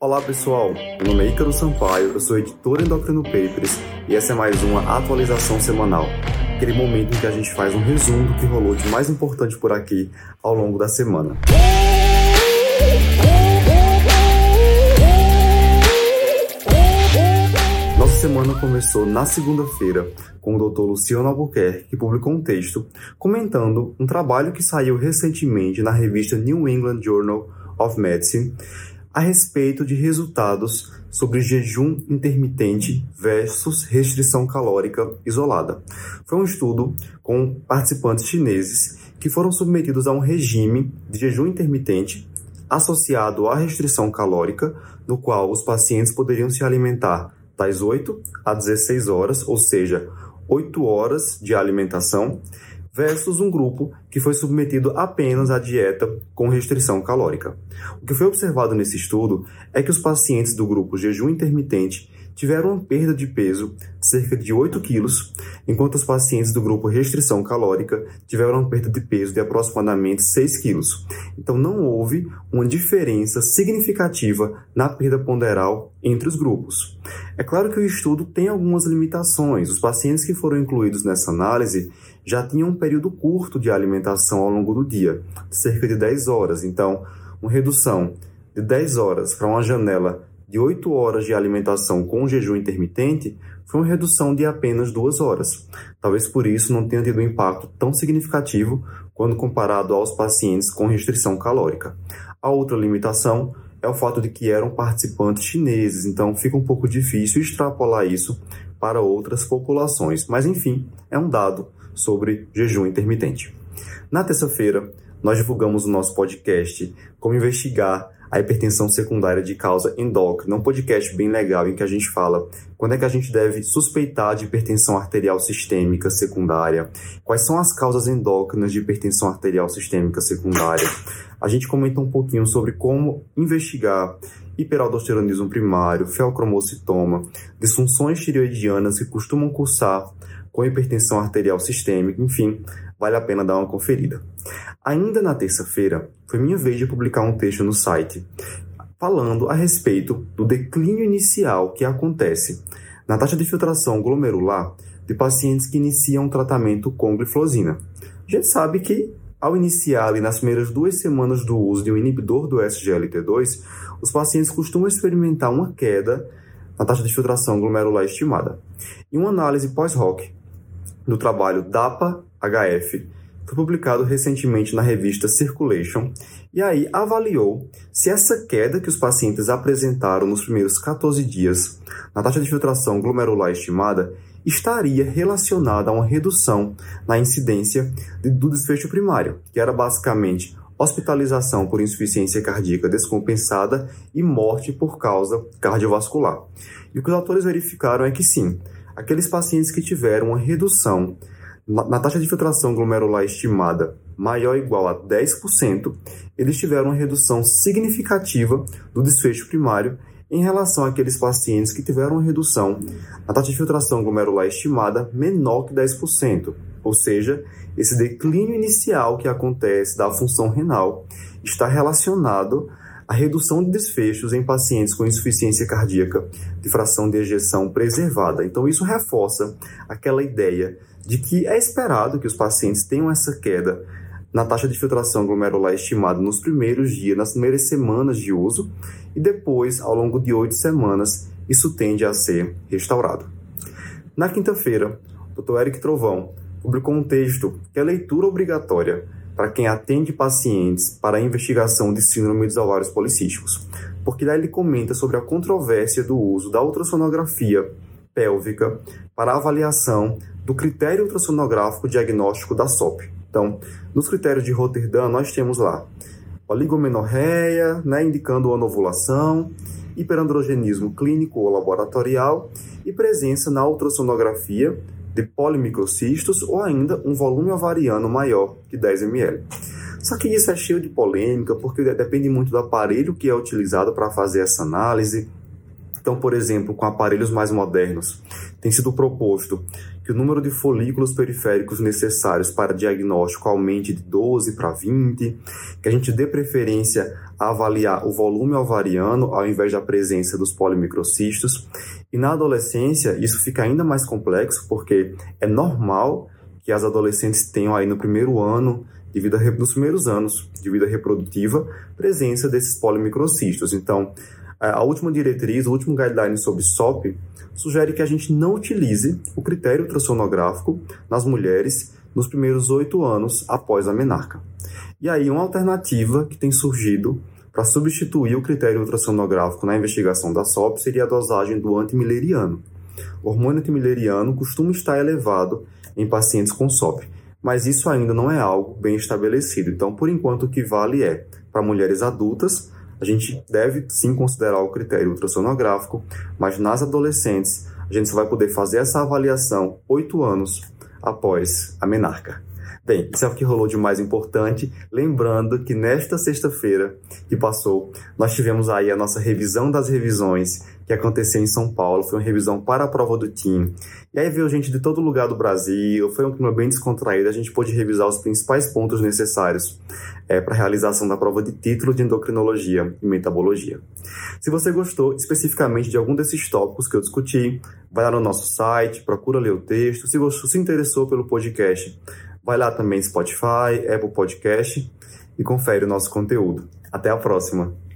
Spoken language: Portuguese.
Olá pessoal, meu nome é Ícaro Sampaio, eu sou editor Endocrino Papers e essa é mais uma atualização semanal, aquele momento em que a gente faz um resumo do que rolou de mais importante por aqui ao longo da semana. Nossa semana começou na segunda-feira com o Dr. Luciano Albuquerque, que publicou um texto comentando um trabalho que saiu recentemente na revista New England Journal of Medicine a respeito de resultados sobre jejum intermitente versus restrição calórica isolada. Foi um estudo com participantes chineses que foram submetidos a um regime de jejum intermitente associado à restrição calórica, no qual os pacientes poderiam se alimentar das 8 a 16 horas, ou seja, 8 horas de alimentação, versus um grupo que foi submetido apenas à dieta com restrição calórica. O que foi observado nesse estudo é que os pacientes do grupo jejum intermitente tiveram uma perda de peso de cerca de 8 quilos, enquanto os pacientes do grupo restrição calórica tiveram uma perda de peso de aproximadamente 6 quilos. Então não houve uma diferença significativa na perda ponderal entre os grupos. É claro que o estudo tem algumas limitações. Os pacientes que foram incluídos nessa análise já tinham um período curto de alimentação ao longo do dia, cerca de 10 horas. Então, uma redução de 10 horas para uma janela de 8 horas de alimentação com jejum intermitente foi uma redução de apenas 2 horas. Talvez por isso não tenha tido um impacto tão significativo quando comparado aos pacientes com restrição calórica. A outra limitação é o fato de que eram participantes chineses, então fica um pouco difícil extrapolar isso para outras populações. Mas enfim, é um dado sobre jejum intermitente. Na terça-feira, nós divulgamos o nosso podcast Como Investigar a hipertensão secundária de causa endócrina, um podcast bem legal em que a gente fala quando é que a gente deve suspeitar de hipertensão arterial sistêmica secundária, quais são as causas endócrinas de hipertensão arterial sistêmica secundária. A gente comenta um pouquinho sobre como investigar hiperaldosteronismo primário, feocromocitoma, disfunções tireoidianas que costumam cursar com hipertensão arterial sistêmica, enfim, vale a pena dar uma conferida. Ainda na terça-feira, foi minha vez de publicar um texto no site falando a respeito do declínio inicial que acontece na taxa de filtração glomerular de pacientes que iniciam o tratamento com gliflozina. A gente sabe que ao iniciar ali nas primeiras duas semanas do uso de um inibidor do SGLT2, os pacientes costumam experimentar uma queda na taxa de filtração glomerular estimada. Em uma análise pós-hoc do trabalho DAPA-HF, foi publicado recentemente na revista Circulation, e aí avaliou se essa queda que os pacientes apresentaram nos primeiros 14 dias na taxa de filtração glomerular estimada estaria relacionada a uma redução na incidência do desfecho primário, que era basicamente hospitalização por insuficiência cardíaca descompensada e morte por causa cardiovascular. E o que os autores verificaram é que sim, aqueles pacientes que tiveram uma redução na taxa de filtração glomerular estimada maior ou igual a 10%, eles tiveram uma redução significativa do desfecho primário em relação àqueles pacientes que tiveram uma redução na taxa de filtração glomerular estimada menor que 10%, ou seja, esse declínio inicial que acontece da função renal está relacionado a redução de desfechos em pacientes com insuficiência cardíaca de fração de ejeção preservada. Então, isso reforça aquela ideia de que é esperado que os pacientes tenham essa queda na taxa de filtração glomerular estimada nos primeiros dias, nas primeiras semanas de uso, e depois, ao longo de oito semanas, isso tende a ser restaurado. Na quinta-feira, o Dr. Eric Trovão publicou um texto que é leitura obrigatória para quem atende pacientes para a investigação de síndrome dos ovários policísticos, porque lá ele comenta sobre a controvérsia do uso da ultrassonografia pélvica para avaliação do critério ultrassonográfico diagnóstico da SOP. Então, nos critérios de Rotterdam, nós temos lá oligomenorreia, né, indicando anovulação, hiperandrogenismo clínico ou laboratorial e presença na ultrassonografia de polimicrocistos ou ainda um volume ovariano maior que 10 ml. Só que isso é cheio de polêmica, porque depende muito do aparelho que é utilizado para fazer essa análise. Então, por exemplo, com aparelhos mais modernos, tem sido proposto que o número de folículos periféricos necessários para diagnóstico aumente de 12 para 20, que a gente dê preferência a avaliar o volume ovariano ao invés da presença dos polimicrocistos. E na adolescência, isso fica ainda mais complexo, porque é normal que as adolescentes tenham aí no primeiro ano de vida, nos primeiros anos de vida reprodutiva, presença desses polimicrocistos. Então, a última diretriz, o último guideline sobre SOP, sugere que a gente não utilize o critério ultrassonográfico nas mulheres nos primeiros oito anos após a menarca. E aí, uma alternativa que tem surgido para substituir o critério ultrassonográfico na investigação da SOP seria a dosagem do antimileriano. O hormônio antimileriano costuma estar elevado em pacientes com SOP, mas isso ainda não é algo bem estabelecido. Então, por enquanto, o que vale é para mulheres adultas a gente deve sim considerar o critério ultrassonográfico, mas nas adolescentes a gente só vai poder fazer essa avaliação oito anos após a menarca. Bem, isso é o que rolou de mais importante. Lembrando que nesta sexta-feira que passou, nós tivemos aí a nossa revisão das revisões que aconteceu em São Paulo. Foi uma revisão para a prova do TIM. E aí veio gente de todo lugar do Brasil. Foi um clima bem descontraído. A gente pôde revisar os principais pontos necessários é, para a realização da prova de título de endocrinologia e metabologia. Se você gostou especificamente de algum desses tópicos que eu discuti, vai lá no nosso site, procura ler o texto. Se gostou, se interessou pelo podcast, Vai lá também Spotify, Apple Podcast e confere o nosso conteúdo. Até a próxima!